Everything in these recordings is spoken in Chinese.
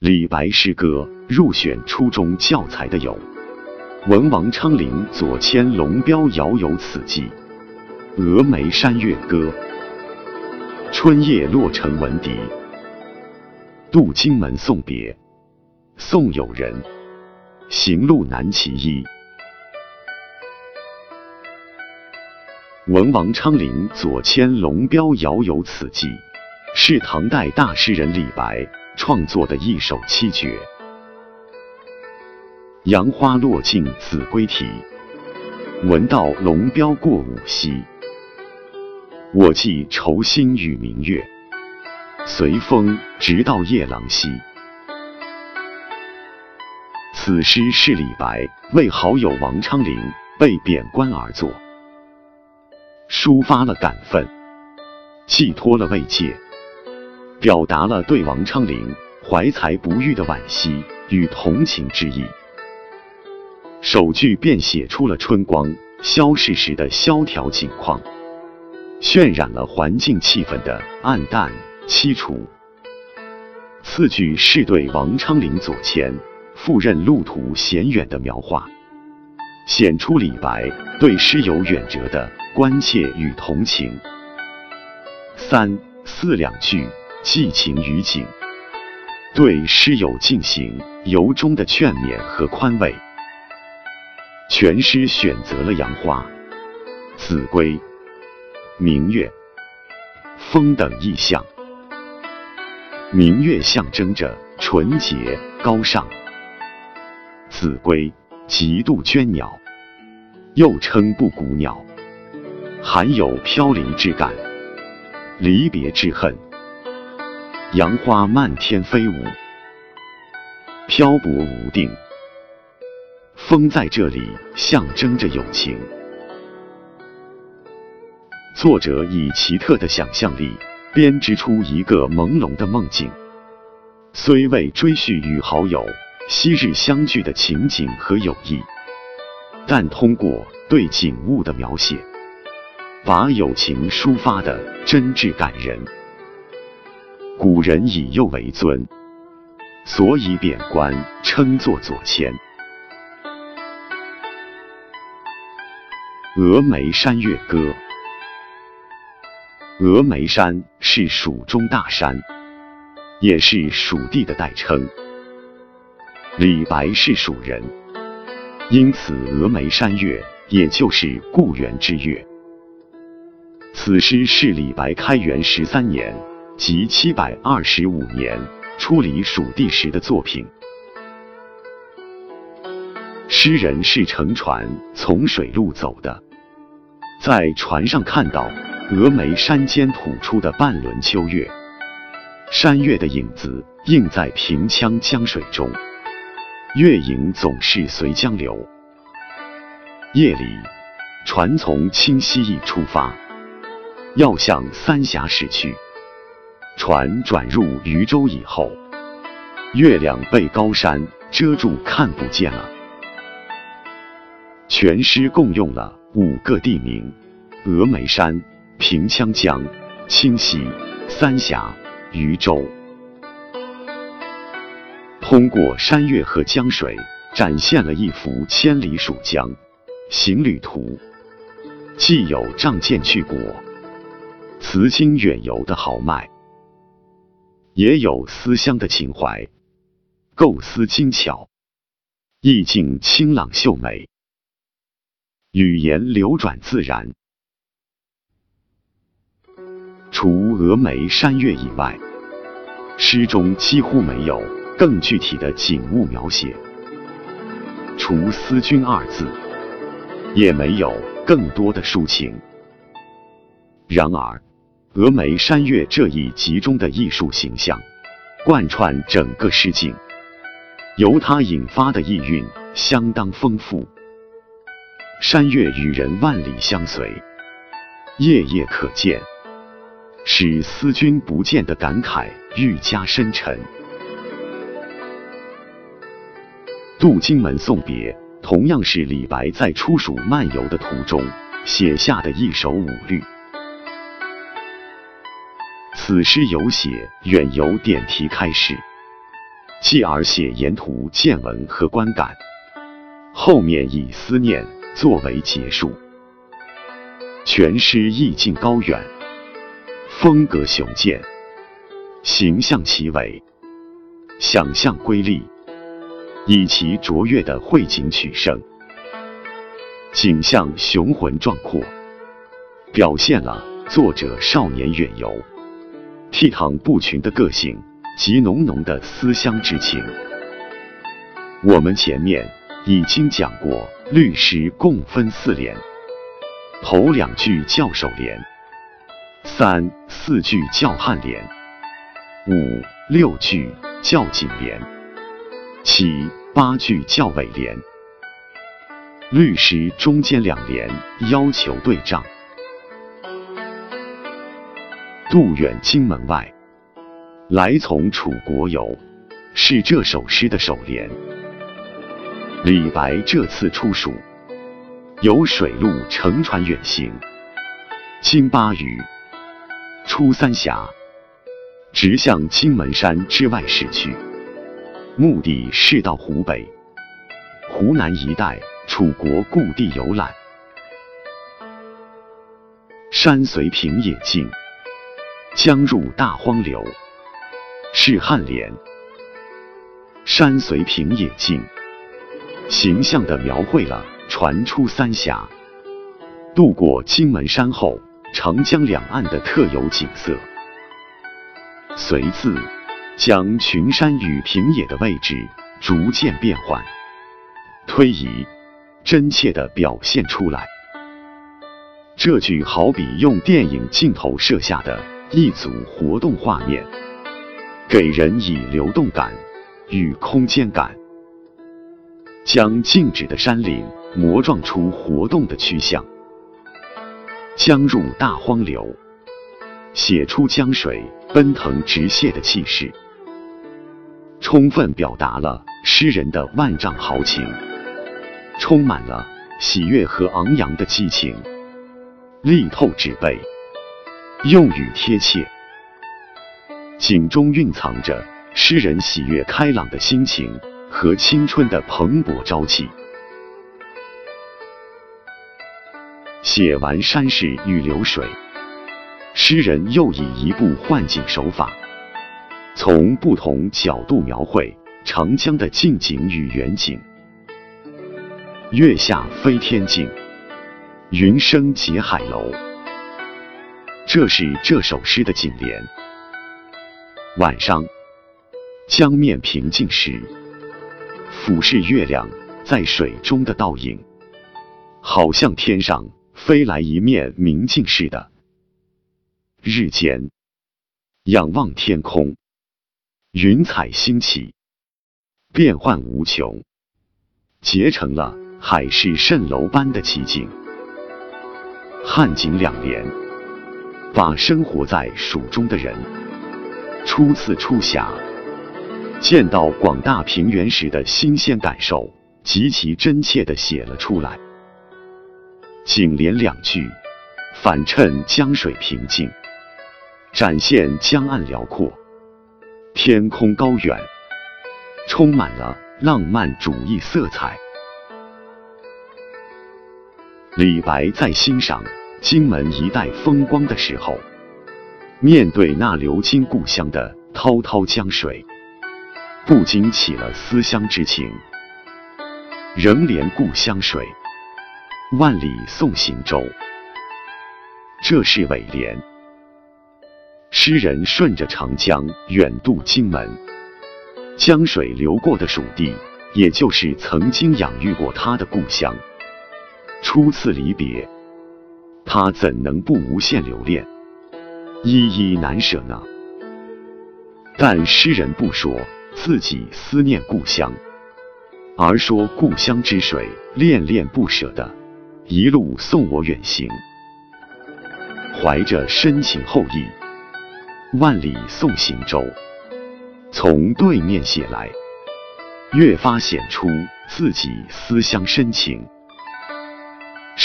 李白诗歌入选初中教材的有《文王昌龄左迁龙标遥有此寄》《峨眉山月歌》《春夜洛城闻笛》《渡荆门送别》《送友人》《行路难其一》。文王昌龄左迁龙标遥有此寄，是唐代大诗人李白创作的一首七绝。杨花落尽子规啼，闻道龙标过五溪。我寄愁心与明月，随风直到夜郎西。此诗是李白为好友王昌龄被贬官而作。抒发了感愤，寄托了慰藉，表达了对王昌龄怀才不遇的惋惜与同情之意。首句便写出了春光消逝时的萧条景况，渲染了环境气氛的暗淡凄楚。次句是对王昌龄左迁赴任路途险远的描画。显出李白对诗友远哲的关切与同情。三四两句寄情于景，对诗友进行由衷的劝勉和宽慰。全诗选择了杨花、子规、明月、风等意象。明月象征着纯洁高尚，子规极度鹃鸟。又称布谷鸟，含有飘零之感、离别之恨。杨花漫天飞舞，漂泊无定。风在这里象征着友情。作者以奇特的想象力编织出一个朦胧的梦境，虽未追叙与好友昔日相聚的情景和友谊。但通过对景物的描写，把友情抒发的真挚感人。古人以右为尊，所以贬官称作左迁。《峨眉山月歌》，峨眉山是蜀中大山，也是蜀地的代称。李白是蜀人。因此，峨眉山月也就是故园之月。此诗是李白开元十三年即七百二十五年出离蜀地时的作品。诗人是乘船从水路走的，在船上看到峨眉山间吐出的半轮秋月，山月的影子映在平羌江水中。月影总是随江流。夜里，船从清溪驿出发，要向三峡驶去。船转入渝州以后，月亮被高山遮住，看不见了。全诗共用了五个地名：峨眉山、平羌江、清溪、三峡、渝州。通过山岳和江水，展现了一幅千里蜀江行旅图，既有仗剑去国、辞京远游的豪迈，也有思乡的情怀，构思精巧，意境清朗秀美，语言流转自然。除峨眉山岳以外，诗中几乎没有。更具体的景物描写，除“思君”二字，也没有更多的抒情。然而，峨眉山月这一集中的艺术形象，贯穿整个诗境，由它引发的意蕴相当丰富。山月与人万里相随，夜夜可见，使思君不见的感慨愈加深沉。渡荆门送别，同样是李白在出蜀漫游的途中写下的一首五律。此诗有写远游点题开始，继而写沿途见闻和观感，后面以思念作为结束。全诗意境高远，风格雄健，形象奇伟，想象瑰丽，以其卓越的绘景取胜，景象雄浑壮阔，表现了作者少年远游、倜傥不群的个性及浓浓的思乡之情。我们前面已经讲过，律诗共分四联。头两句叫首联，三四句叫颔联，五六句叫颈联，七八句叫尾联。律诗中间两联要求对仗。渡远荆门外，来从楚国游，是这首诗的首联。李白这次出蜀。由水路乘船远行，经巴渝，出三峡，直向荆门山之外驶去，目的是到湖北、湖南一带楚国故地游览。山随平野尽，江入大荒流，是颔联。山随平野尽，形象地描绘了。船出三峡，渡过荆门山后，长江两岸的特有景色。随字将群山与平野的位置逐渐变换、推移，真切地表现出来。这句好比用电影镜头摄下的一组活动画面，给人以流动感与空间感，将静止的山岭。磨撞出活动的趋向，江入大荒流，写出江水奔腾直泻的气势，充分表达了诗人的万丈豪情，充满了喜悦和昂扬的激情，力透纸背，用语贴切，景中蕴藏着诗人喜悦开朗的心情和青春的蓬勃朝气。写完山势与流水，诗人又以一部换景手法，从不同角度描绘长江的近景与远景。月下飞天镜，云生结海楼。这是这首诗的颈联。晚上，江面平静时，俯视月亮在水中的倒影，好像天上。飞来一面明镜似的。日间，仰望天空，云彩兴起，变幻无穷，结成了海市蜃楼般的奇景。汉景两联，把生活在蜀中的人初次出峡，见到广大平原时的新鲜感受，极其真切地写了出来。颈联两句，反衬江水平静，展现江岸辽阔，天空高远，充满了浪漫主义色彩。李白在欣赏荆门一带风光的时候，面对那流经故乡的滔滔江水，不禁起了思乡之情，仍怜故乡水。万里送行舟，这是尾联。诗人顺着长江远渡荆门，江水流过的蜀地，也就是曾经养育过他的故乡。初次离别，他怎能不无限留恋，依依难舍呢？但诗人不说自己思念故乡，而说故乡之水恋恋不舍的。一路送我远行，怀着深情厚谊，万里送行舟。从对面写来，越发显出自己思乡深情。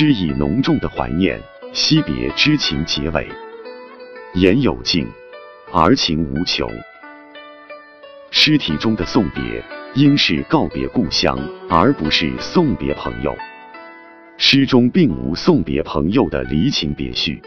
诗以浓重的怀念惜别之情结尾，言有尽，而情无穷。诗题中的送别，应是告别故乡，而不是送别朋友。诗中并无送别朋友的离情别绪。